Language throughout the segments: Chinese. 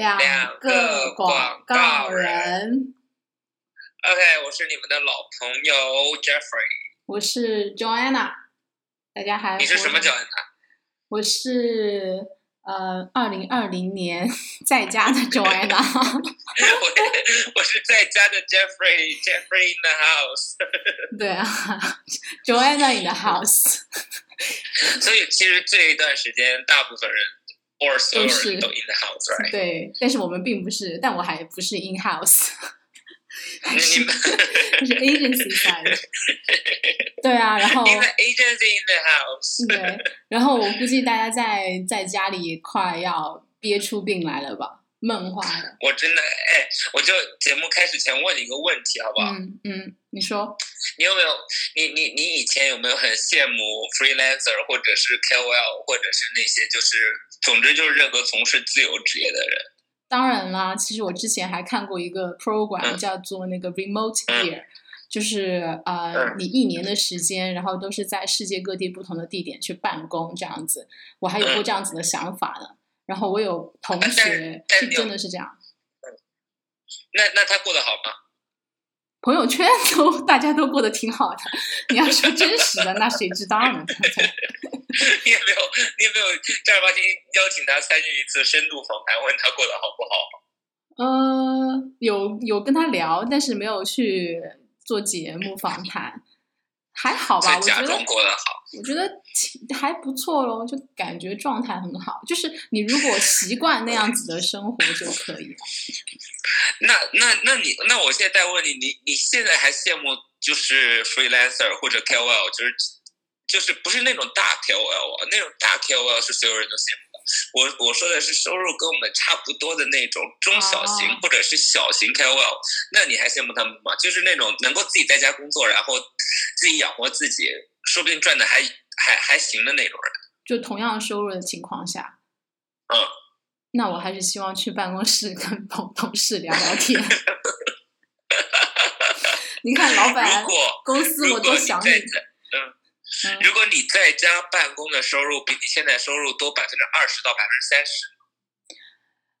两个广告人。OK，我是你们的老朋友 Jeffrey，我是 Joanna，大家还你是什么 Joanna？我是呃，二零二零年在家的 Joanna。我我是在家的 Jeffrey，Jeffrey in the house。对啊，Joanna in the house。所以其实这一段时间，大部分人。或所有人都 in the house，right？对，但是我们并不是，但我还不是 in house，是 agency side。对啊，然后 agency in the house。对，然后我估计大家在在家里快要憋出病来了吧。梦话的，我真的哎，我就节目开始前问你一个问题，好不好？嗯嗯，你说，你有没有你你你以前有没有很羡慕 freelancer 或者是 KOL 或者是那些就是总之就是任何从事自由职业的人？当然啦，其实我之前还看过一个 program 叫做那个 remote year，就是呃你一年的时间，然后都是在世界各地不同的地点去办公这样子，我还有过这样子的想法呢。然后我有同学是真的是这样，那那他过得好吗？朋友圈都大家都过得挺好的。你要说真实的，那谁知道呢？你也没有你也没有正儿八经邀请他参与一次深度访谈，问他过得好不好？呃，有有跟他聊，但是没有去做节目访谈。还好吧，我觉得过得好，我觉得还不错咯，就感觉状态很好。就是你如果习惯那样子的生活就可以了。那那那你那我现在再问你，你你现在还羡慕就是 freelancer 或者 KOL，就是就是不是那种大 KOL 啊？那种大 KOL 是所有人都羡慕。我我说的是收入跟我们差不多的那种中小型或者是小型 KOL，那你还羡慕他们吗？就是那种能够自己在家工作，然后自己养活自己，说不定赚的还还还行的那种人。就同样收入的情况下，嗯，那我还是希望去办公室跟同同事聊聊天。你看，老板，公司我都想你。如果你在家办公的收入比你现在收入多百分之二十到百分之三十，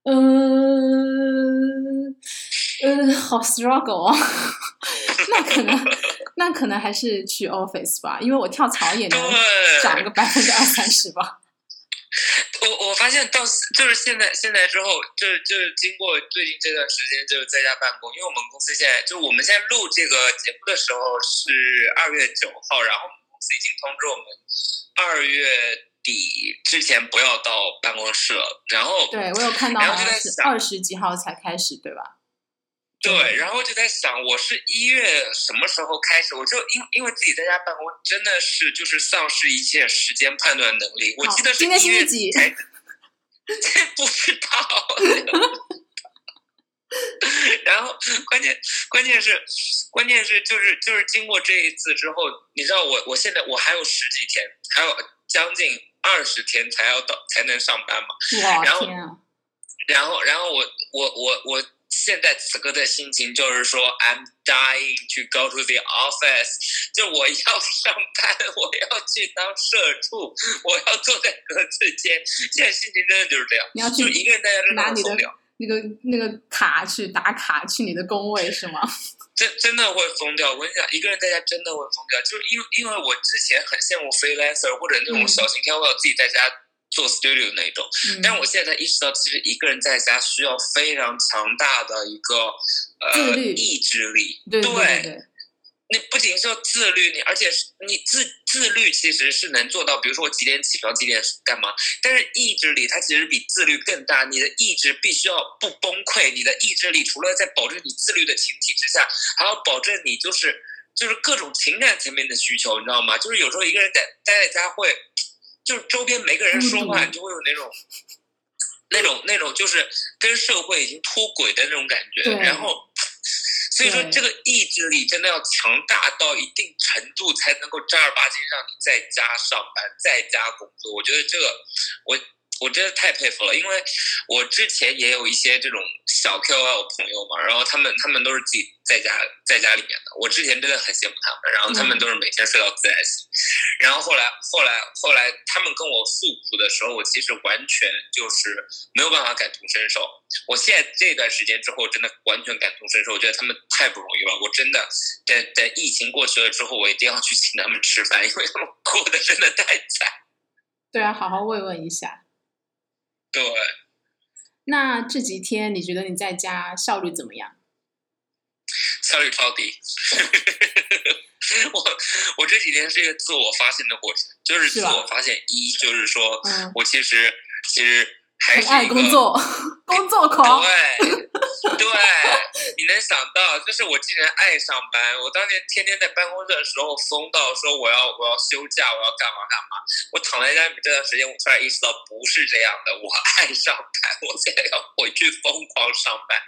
嗯嗯，好 struggle 啊！那可能，那可能还是去 office 吧，因为我跳槽也能涨个百分之二三十吧。我我发现到就是现在现在之后，就是就是经过最近这段时间就是在家办公，因为我们公司现在就我们现在录这个节目的时候是二月九号，然后。已经通知我们二月底之前不要到办公室了。然后，对我有看到，然后就在想二十几号才开始，对吧？对，然后就在想，我是一月什么时候开始？我就因因为自己在家办公，真的是就是丧失一切时间判断能力。我记得是一月几？不知道。然后关键关键是关键是就是就是经过这一次之后，你知道我我现在我还有十几天，还有将近二十天才要到才能上班嘛。然后然后然后我我我我现在此刻的心情就是说，I'm dying to go to the office，就我要上班，我要去当社畜，我要坐在格子间。现在心情真的就是这样，你要去一个人在家真的受不了。那个那个卡去打卡去你的工位是吗？真真的会疯掉！我跟你讲，一个人在家真的会疯掉，就是因为因为我之前很羡慕 freelancer 或者那种小型 KOL 自己在家做 studio 那种，但我现在意识到，其实一个人在家需要非常强大的一个呃意志力，对对对。你不仅是要自律，你而且是你自自律其实是能做到，比如说我几点起床，几点干嘛。但是意志力它其实比自律更大，你的意志必须要不崩溃。你的意志力除了在保证你自律的前提之下，还要保证你就是就是各种情感层面的需求，你知道吗？就是有时候一个人在待在家会，就是周边没个人说话，你就会有那种那种那种就是跟社会已经脱轨的那种感觉，然后。所以说，这个意志力真的要强大到一定程度，才能够正儿八经让你在家上班、在家工作。我觉得这个，我我真的太佩服了，因为我之前也有一些这种小 KOL 朋友嘛，然后他们他们都是自己在家在家里面的，我之前真的很羡慕他们，然后他们都是每天睡到自然醒，然后后来后来后来他们跟我诉苦的时候，我其实完全就是没有办法感同身受。我现在这段时间之后，真的完全感同身受，我觉得他们太不容易了，我真的等等疫情过去了之后，我一定要去请他们吃饭，因为他们过得真的太惨。对啊，好好慰问一下。对，那这几天你觉得你在家效率怎么样？效率超低。我我这几天是一个自我发现的过程，就是自我发现一，就是说我其实其实。很爱工作，工作狂。对，对，你能想到，就是我竟然爱上班。我当年天天在办公室的时候疯到说我要我要休假，我要干嘛干嘛。我躺在家里面这段时间，我突然意识到不是这样的，我 爱上班，我现在要回去疯狂上班。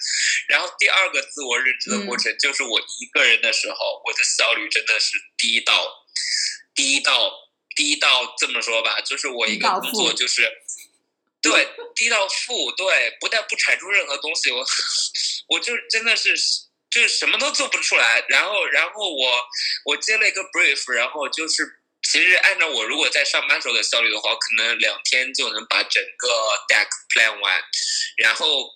然后第二个自我认知的过程，就是我一个人的时候，我的效率真的是低到低到低到这么说吧，就是我一个工作就是。对，低到负，对，不但不产出任何东西，我，我就真的是，就是什么都做不出来。然后，然后我，我接了一个 brief，然后就是，其实按照我如果在上班时候的效率的话，可能两天就能把整个 deck plan 完。然后，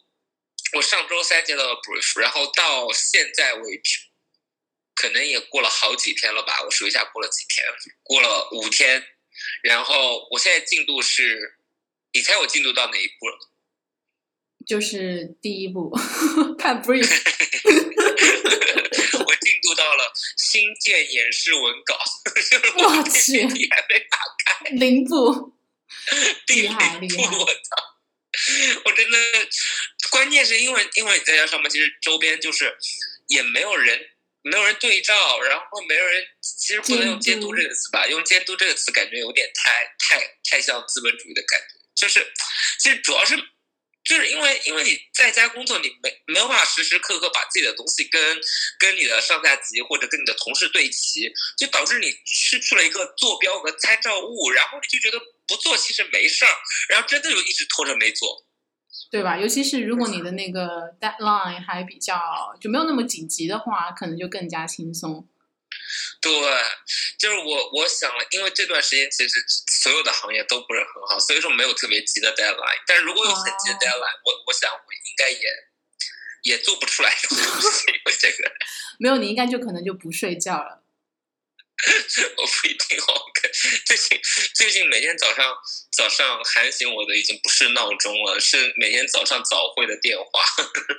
我上周三接到了 brief，然后到现在为止，可能也过了好几天了吧？我数一下，过了几天？过了五天。然后，我现在进度是。你猜我进度到哪一步了？就是第一步，看 brief。我进度到了新建演示文稿，我去，你还没打开。零步，厉害厉害！我操，我真的，关键是因为因为你在家上班，其实周边就是也没有人，没有人对照，然后没有人，其实不能用监督这个词吧？用监督这个词，感觉有点太太太像资本主义的感觉。就是，其实主要是，就是因为因为你在家工作，你没没有办法时时刻刻把自己的东西跟跟你的上下级或者跟你的同事对齐，就导致你失去了一个坐标和参照物，然后你就觉得不做其实没事儿，然后真的就一直拖着没做，对吧？尤其是如果你的那个 deadline 还比较就没有那么紧急的话，可能就更加轻松。对，就是我我想了，因为这段时间其实所有的行业都不是很好，所以说没有特别急的 deadline。但是如果有很急的 deadline，我我想我应该也也做不出来这个东西。这个 没有，你应该就可能就不睡觉了。我不一定哦，最近最近每天早上早上喊醒我的已经不是闹钟了，是每天早上早会的电话。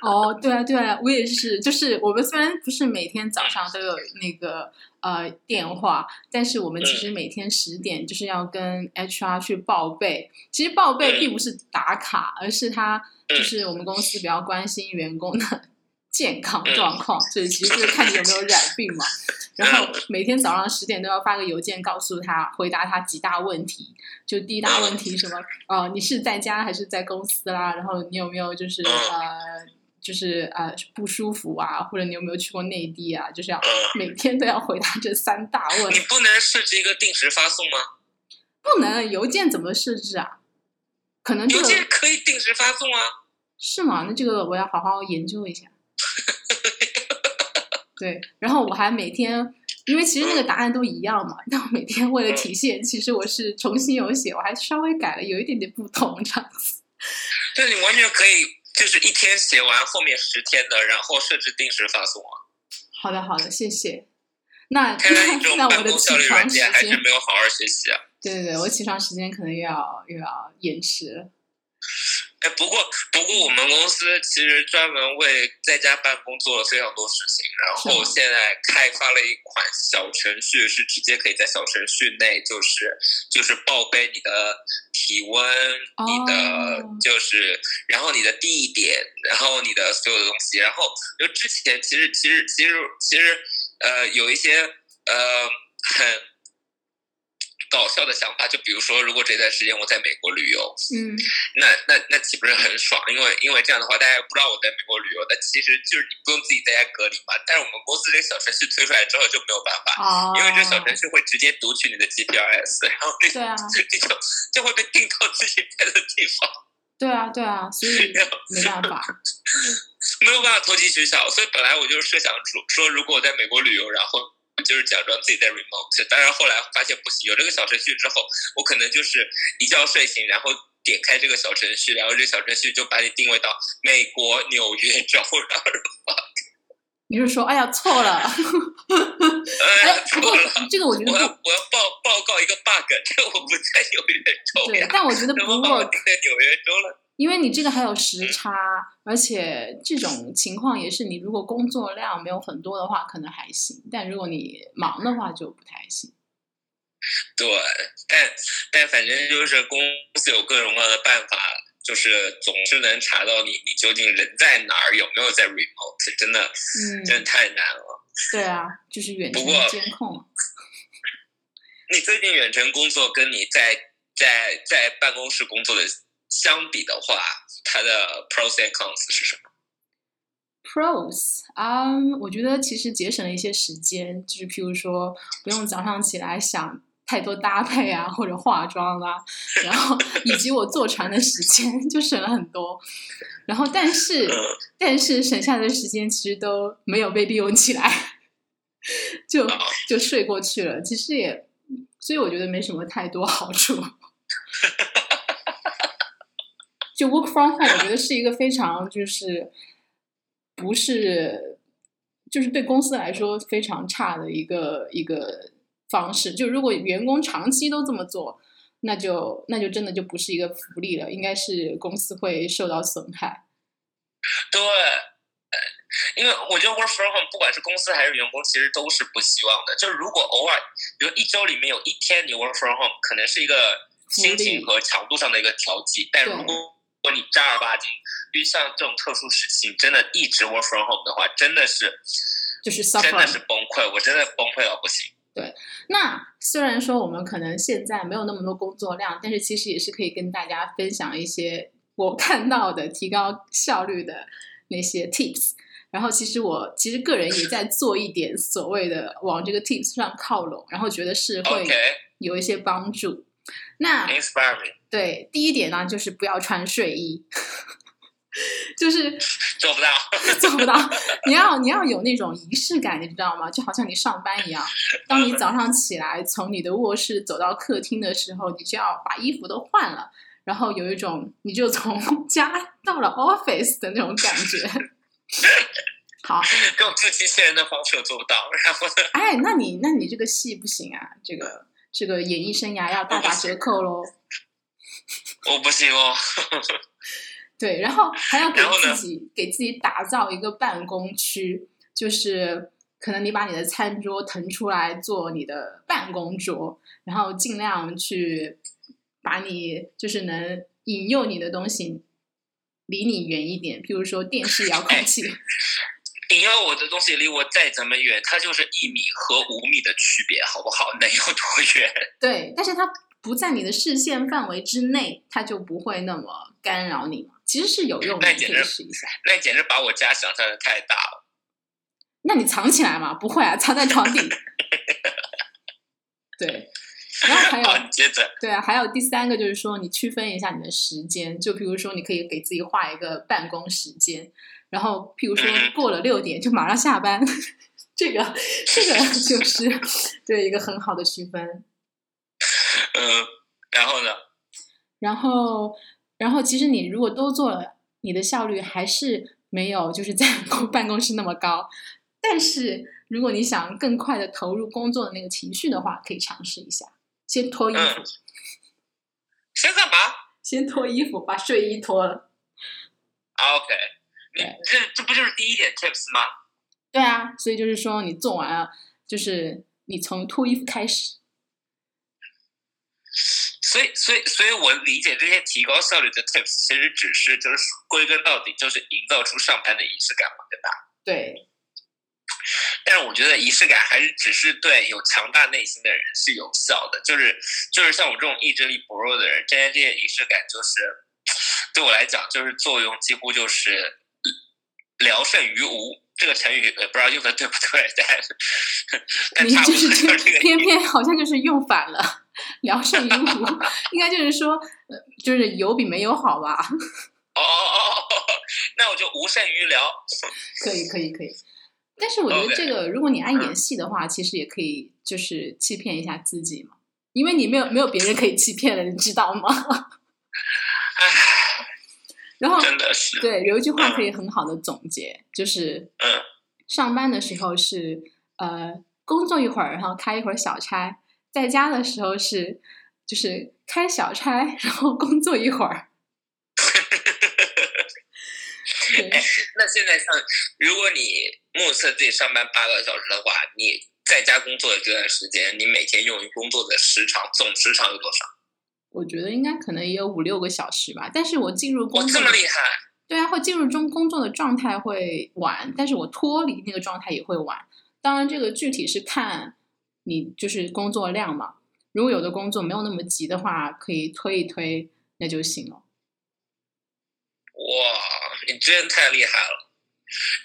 哦，对啊，对啊，我也是。就是我们虽然不是每天早上都有那个呃电话，但是我们其实每天十点就是要跟 HR 去报备。其实报备并不是打卡，而是他就是我们公司比较关心员工的 健康状况，所以其实就是看你有没有染病嘛。然后每天早上十点都要发个邮件告诉他，回答他几大问题。就第一大问题什么？哦，你是在家还是在公司啦？然后你有没有就是呃，就是呃不舒服啊？或者你有没有去过内地啊？就是要每天都要回答这三大问。你不能设置一个定时发送吗？不能，邮件怎么设置啊？可能邮件可以定时发送啊？是吗？那这个我要好好研究一下。对，然后我还每天，因为其实那个答案都一样嘛，但我每天为了体现，其实我是重新有写，我还稍微改了，有一点点不同这样子。对，你完全可以，就是一天写完后面十天的，然后设置定时发送啊。好的，好的，谢谢。那看来 我的效率软件还是没有好好学习啊。对对对，我起床时间可能又要又要延迟了。哎，不过不过，我们公司其实专门为在家办公做了非常多事情，然后现在开发了一款小程序，是直接可以在小程序内，就是就是报备你的体温，你的就是，然后你的地点，然后你的所有的东西，然后就之前其实其实其实其实呃有一些呃很。搞笑笑的想法，就比如说，如果这段时间我在美国旅游，嗯，那那那岂不是很爽？因为因为这样的话，大家不知道我在美国旅游，但其实就是你不用自己在家隔离嘛。但是我们公司这个小程序推出来之后就没有办法，哦，因为这小程序会直接读取你的 GPRS，然后这对啊，这就就会被定到自己待的地方，对啊，对啊，所以没办法，没有办法投机取巧。所以本来我就是设想说说，如果我在美国旅游，然后就是假装自己在 remote，当然后来发现不行，有这个小程序之后，我可能就是一觉睡醒，然后点开这个小程序，然后这小程序就把你定位到美国纽约州，然后你是说，哎呀，错了 哎呀，错了。这个我觉得我要我要报报告一个 bug，这个我不在纽约州对呀，，但我觉得不怎么把我 work，定在纽约州了？因为你这个还有时差，而且这种情况也是你如果工作量没有很多的话，可能还行，但如果你忙的话就不太行。对，但但反正就是公司有各种各样的办法，就是总是能查到你你究竟人在哪儿，有没有在 remote，真的嗯，真的太难了。对啊，就是远程监控。你最近远程工作跟你在在在办公室工作的相比的话，它的 pros and cons 是什么？Pros 啊、我觉得其实节省了一些时间，就是譬如说不用早上起来想太多搭配啊，或者化妆啦、然后 以及我坐船的时间就省了很多。然后但是嗯但是省下的时间其实都没有被利用起来，就啊就睡过去了。其实也，所以我觉得没什么太多好处。就 work from home，我觉得是一个非常就是不是就是对公司来说非常差的一个一个方式。就如果员工长期都这么做，那就那就真的就不是一个福利了，应该是公司会受到损害。对，呃因为我觉得 work from home 不管是公司还是员工，其实都是不希望的。就是如果偶尔，比如一周里面有一天你 work from home，可能是一个心情和强度上的一个调剂。但对如果如果你正儿八经，因为像这种特殊时期，真的一直 work from home 的话，真的是就是真的是崩溃，我真的崩溃到不行。对那虽然说我们可能现在没有那么多工作量，但是其实也是可以跟大家分享一些我看到的提高效率的那些 tips。然后其实我其实个人也在做一点所谓的往这个 tips 上靠拢，然后觉得是会有一些帮助。那 me，对第一点呢，就是不要穿睡衣，就是 做不到。做不到。你要你要有那种仪式感，你知道吗？就好像你上班一样。当你早上起来从你的卧室走到客厅的时候，你就要把衣服都换了，然后有一种你就从家到了 office 的那种感觉。好，用自欺欺人的方式我做不到，然后呢？哎，那你那你这个戏不行啊，这个这个演艺生涯要大打折扣喽。我不行哦。对，然后还要给自己给自己打造一个办公区，就是可能你把你的餐桌腾出来做你的办公桌，然后尽量去把你就是能引诱你的东西离你远一点，譬如说电视遥控器。你要我的东西离我再怎么远，它就是一米和五米的区别，好不好？能有多远？对，但是它不在你的视线范围之内，它就不会那么干扰你嘛。其实是有用的，你可以那简直试一下。那简直把我家想象的太大了。那你藏起来嘛？不会啊，藏在床底。对，然后还有接着。对啊，还有第三个就是说，你区分一下你的时间，就比如说，你可以给自己画一个办公时间，然后譬如说嗯过了六点就马上下班，这个这个就是对一个很好的区分。嗯，然后呢？然后，然后其实你如果都做了，你的效率还是没有就是在 办公室那么高。但是如果你想更快的投入工作的那个情绪的话，可以尝试一下，先脱衣服，嗯先干嘛 先脱衣服，把睡衣脱了。啊？OK，你这这不就是第一点 tips 吗？对啊，所以就是说你做完了，就是你从脱衣服开始。所以，所以，所以我理解这些提高效率的 tips，其实只是就是归根到底就是营造出上班的仪式感嘛，对吧？对，但是我觉得仪式感还是只是对有强大内心的人是有效的，就是就是像我这种意志力薄弱的人，这些这些仪式感就是对我来讲就是作用几乎就是聊胜于无。这个成语也不知道用的对不对，但你 就是这个偏偏好像就是用反了，聊胜于无，应该就是说，就是有比没有好吧？哦哦哦哦，那我就无胜于聊。可以可以可以，但是我觉得这个，如果你爱演戏的话，其实也可以就是欺骗一下自己嘛，因为你没有没有别人可以欺骗了，你知道吗？唉。然后真的是对，有一句话可以很好的总结，就是嗯，上班的时候是呃工作一会儿，然后开一会儿小差；在家的时候是就是开小差，然后工作一会儿。哎，那现在像如果你目测自己上班八个小时的话，你在家工作的这段时间，你每天用于工作的时长总时长有多少？我觉得应该可能也有五六个小时吧，但是我进入工作这么厉害，对啊，会进入中工作的状态会晚，但是我脱离那个状态也会晚。当然，这个具体是看你就是工作量嘛。如果有的工作没有那么急的话，可以推一推，那就行了。哇，你真的太厉害了！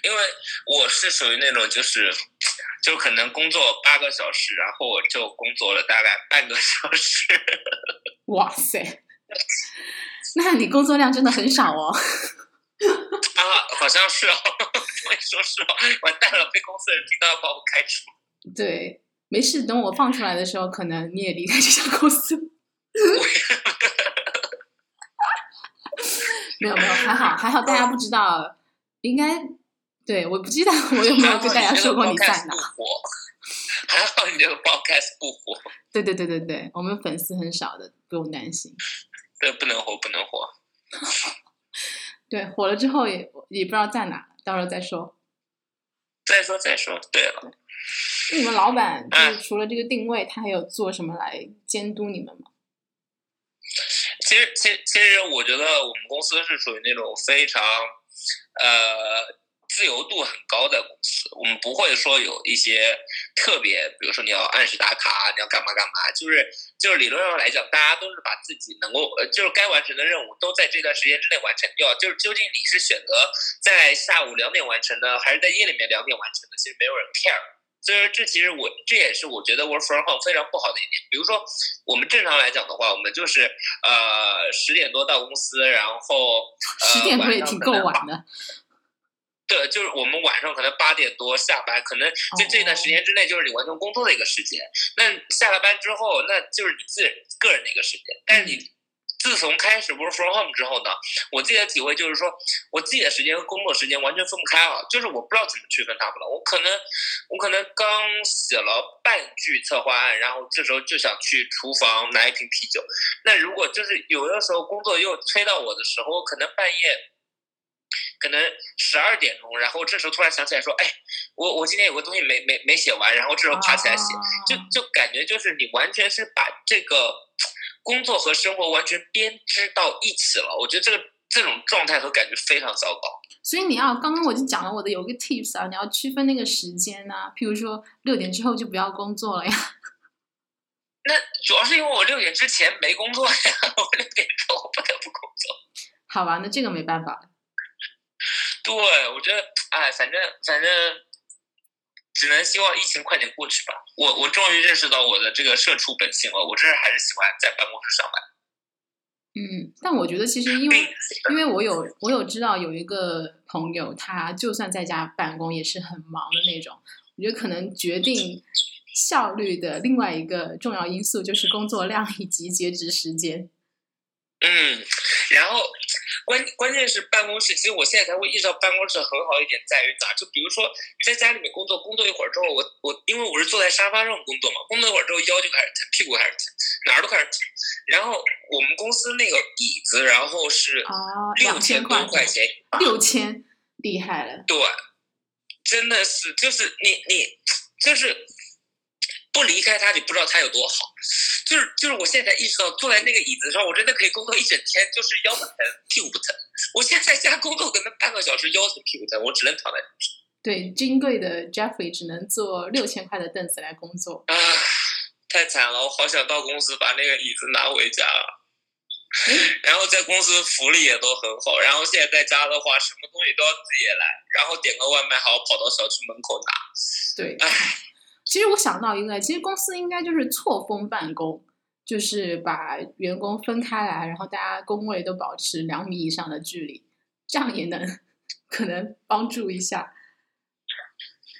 因为我是属于那种就是。就可能工作八个小时，然后我就工作了大概半个小时。哇塞，那你工作量真的很少哦。啊，好像是哦。我也说是哦，完蛋了，被公司的人听到要把我开除。对，没事，等我放出来的时候，可能你也离开这家公司。没有没有，还好还好，大家不知道，应该。对，我不记得我有没有跟大家说过你在哪。还好你这个 podcast 不火。对对对对对，我们粉丝很少的，不用担心。对，不能火，不能火。对，火了之后也也不知道在哪，到时候再说。再说再说，对了。你们老板就是除了这个定位，他还有做什么来监督你们吗？其实，其实其实我觉得我们公司是属于那种非常呃。自由度很高的公司，我们不会说有一些特别，比如说你要按时打卡，你要干嘛干嘛，就是就是理论上来讲，大家都是把自己能够呃，就是该完成的任务都在这段时间之内完成掉。就是究竟你是选择在下午两点完成的，还是在夜里面两点完成的，其实没有人 care。所以说，这其实我这也是我觉得 work from home 非常不好的一点。比如说，我们正常来讲的话，我们就是呃十点多到公司，然后十点多也挺够晚的。对，就是我们晚上可能八点多下班，可能在这段时间之内就是你完成工作的一个时间。那下了班之后，那就是你自个人的一个时间。但是你自从开始 work from home 之后呢，我自己的体会就是说，我自己的时间和工作时间完全分不开啊。就是我不知道怎么区分他们了。我可能我可能刚写了半句策划案，然后这时候就想去厨房拿一瓶啤酒。那如果就是有的时候工作又催到我的时候，可能半夜。可能十二点钟，然后这时候突然想起来说：“哎，我我今天有个东西没没没写完。”然后这时候爬起来写，就就感觉就是你完全是把这个工作和生活完全编织到一起了。我觉得这个这种状态和感觉非常糟糕。所以你要刚刚我就讲了我的有个 tips 啊，你要区分那个时间啊，譬如说六点之后就不要工作了呀。那主要是因为我六点之前没工作呀，我六点之后不得不工作。好吧，那这个没办法。对，我觉得，哎，反正反正，只能希望疫情快点过去吧。我我终于认识到我的这个社畜本性了，我真是还是喜欢在办公室上班。嗯，但我觉得其实因为因为我有我有知道有一个朋友，他就算在家办公也是很忙的那种。我觉得可能决定效率的另外一个重要因素就是工作量以及截止时间。嗯，然后。关关键是办公室，其实我现在才会意识到办公室很好一点在于哪？就比如说在家里面工作，工作一会儿之后，我我因为我是坐在沙发上工作嘛，工作一会儿之后腰就开始疼，屁股开始疼，哪儿都开始疼。然后我们公司那个椅子，然后是六千多块钱，六千厉害了。对，真的是，就是你你就是。不离开它，你不知道它有多好。就是就是，我现在才意识到，坐在那个椅子上，我真的可以工作一整天，就是腰不疼，屁股不疼。我现在在家工作，可能半个小时腰疼屁股疼，我只能躺在。对，金贵的 Jeffrey 只能坐六千块的凳子来工作。啊，太惨了！我好想到公司把那个椅子拿回家。然后在公司福利也都很好，然后现在在家的话，什么东西都要自己来，然后点个外卖还要跑到小区门口拿。对，唉，其实我想到一个，其实公司应该就是错峰办公，就是把员工分开来，然后大家工位都保持两米以上的距离，这样也能可能帮助一下。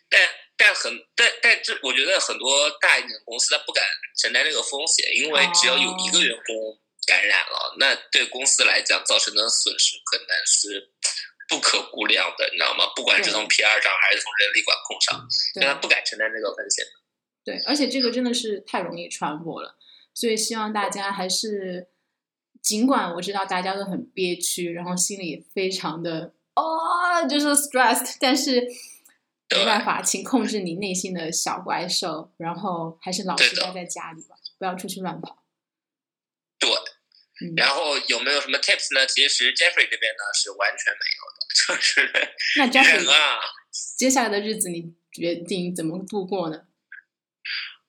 但但很但但这，我觉得很多大一点的公司他不敢承担这个风险，因为只要有一个员工感染了，那对公司来讲造成的损失可能是不可估量的，你知道吗？不管是从 PR 上还是从人力管控上，所以他不敢承担这个风险。对，而且这个真的是太容易传播了，所以希望大家还是，尽管我知道大家都很憋屈，然后心里非常的哦，就是 stressed，但是没办法，请控制你内心的小怪兽，然后还是老实待在家里吧，不要出去乱跑。对，嗯，然后有没有什么 tips 呢？其实 Jeffrey 这边呢是完全没有的，就是那 Jeffrey 啊接下来的日子你决定怎么度过呢？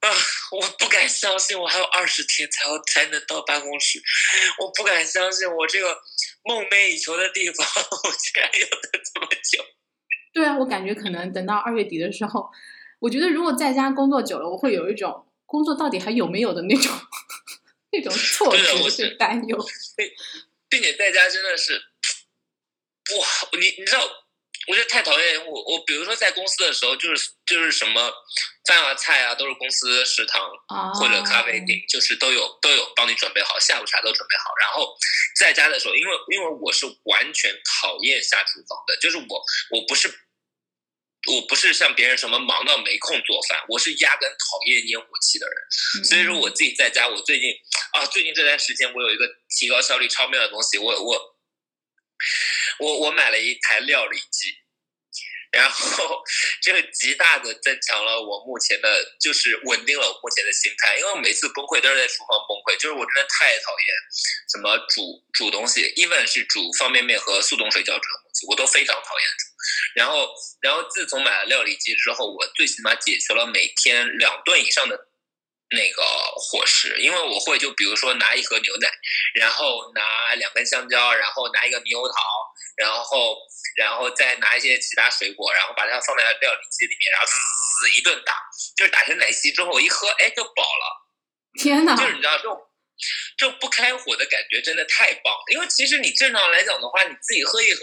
啊，我不敢相信我还有二十天才要才能到办公室，我不敢相信我这个梦寐以求的地方，我竟然要等这么久。对啊，我感觉可能等到二月底的时候，我觉得如果在家工作久了，我会有一种工作到底还有没有的那种 那种错觉，是担忧。并且在家真的是，哇，你你知道，我觉得太讨厌我我，比如说在公司的时候，就是就是什么饭啊菜啊，都是公司食堂啊，或者咖啡厅，就是都有都有帮你准备好，下午茶都准备好。然后在家的时候，因为因为我是完全讨厌下厨房的，就是我我不是我不是像别人什么忙到没空做饭，我是压根讨厌烟火气的人。嗯所以说我自己在家，我最近啊，最近这段时间我有一个提高效率超妙的东西，我我我我买了一台料理机，然后 这个极大的增强了我目前的，就是稳定了我目前的心态，因为我每次崩溃都是在厨房崩溃，就是我真的太讨厌什么煮煮东西，even 是煮方便面和速冻水饺这种东西，我都非常讨厌煮。然后，然后自从买了料理机之后，我最起码解决了每天两顿以上的那个伙食，因为我会就比如说拿一盒牛奶，然后拿两根香蕉，然后拿一个猕猴桃，然后然后再拿一些其他水果，然后把它放在料理机里面，然后滋一顿打，就是打成奶昔之后我一喝，哎就饱了。天哪，就是你知道这种这种不开火的感觉真的太棒了，因为其实你正常来讲的话，你自己喝一盒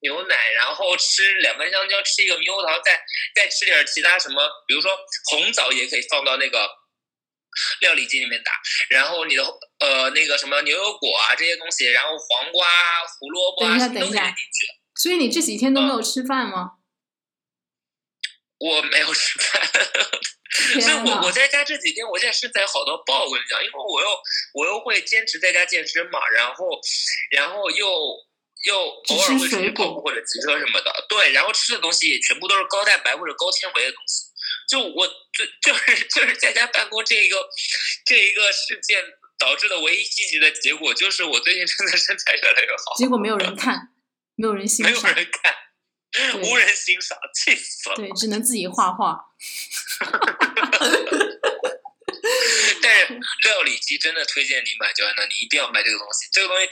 牛奶，然后吃两根香蕉，吃一个猕猴桃，再再吃点其他什么，比如说红枣也可以放到那个料理机里面打，然后你的呃那个什么牛油果啊这些东西，然后黄瓜、啊、胡萝卜啊都可以等一下进去。所以你这几天都没有吃饭吗？我没有吃饭，所以我我在家这几天，我现在身材好到爆，我跟你讲，因为我又我又会坚持在家健身嘛，然后然后又又偶尔会出去跑步或者骑车什么的，对，然后吃的东西也全部都是高蛋白或者高纤维的东西，就我就就是就是在家办公这一个这一个事件导致的唯一积极的结果，就是我最近真的身材越来越好，结果没有人看，没有人欣赏没有，人看，无人欣赏，气死了。对，只能自己画画。但是料理机真的推荐你买，焦安娜，你一定要买这个东西，这个东西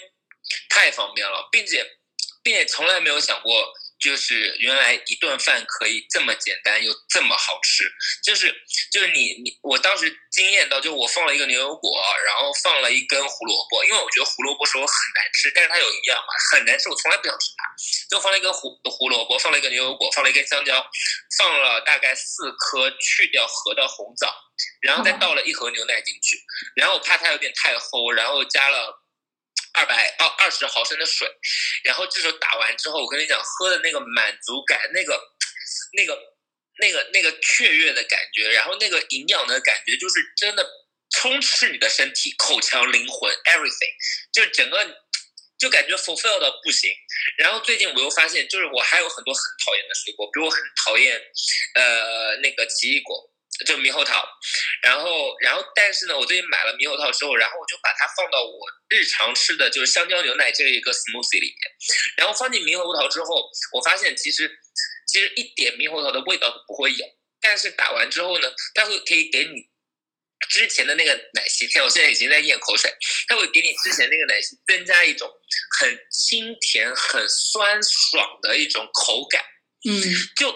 太方便了，并且并且从来没有想过，就是原来一顿饭可以这么简单又这么好吃，就是就是你你我当时惊艳到，就我放了一个牛油果，然后放了一根胡萝卜，因为我觉得胡萝卜是我很难吃，但是它有营养嘛，很难吃，我从来不想吃它，就放了一根胡胡萝卜，放了一个牛油果，放了一根香蕉，放了大概四颗去掉核的红枣。然后再倒了一盒牛奶进去，然后我怕它有点太齁，然后加了二百二二十毫升的水，然后这时候打完之后，我跟你讲，喝的那个满足感，那个那个那个那个雀跃的感觉，然后那个营养的感觉，就是真的充斥你的身体、口腔、灵魂，everything，就整个就感觉 fulfill 的不行。然后最近我又发现，就是我还有很多很讨厌的水果，比如我很讨厌呃那个奇异果。就猕猴桃，然后，然后，但是呢，我最近买了猕猴桃之后，然后我就把它放到我日常吃的就是香蕉牛奶这一个 smoothie 里面，然后放进猕猴桃之后，我发现其实其实一点猕猴桃的味道都不会有。但是打完之后呢，它会可以给你之前的那个奶昔，看我现在已经在咽口水，它会给你之前那个奶昔增加一种很清甜、很酸爽的一种口感。嗯，就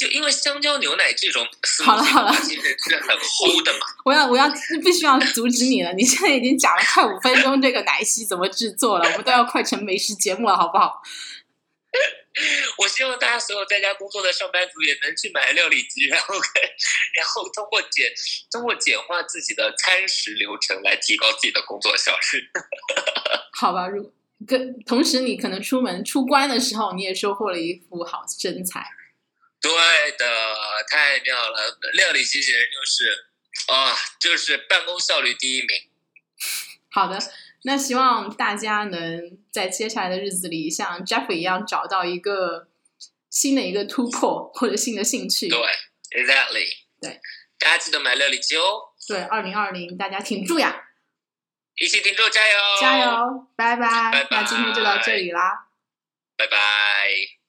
就因为香蕉牛奶这种，好了好了，其实是很齁的嘛。我要我要必须要阻止你了，你现在已经讲了快五分钟这个奶昔怎么制作了，我们都要快成美食节目了，好不好？我希望大家所有在家工作的上班族也能去买料理机，然后然后通过简通过简化自己的餐食流程来提高自己的工作效率。好吧，如跟同时你可能出门出关的时候，你也收获了一副好身材。对的，太妙了！料理机器人就是啊，就是办公效率第一名。好的。那希望大家能在接下来的日子里，像 Jeffrey 一样找到一个新的一个突破或者新的兴趣。对，Exactly。对，大家记得买料理机哦。对，二零二零大家挺住呀！一起挺住，加油！加油！拜拜！拜拜！那今天就到这里啦。拜拜。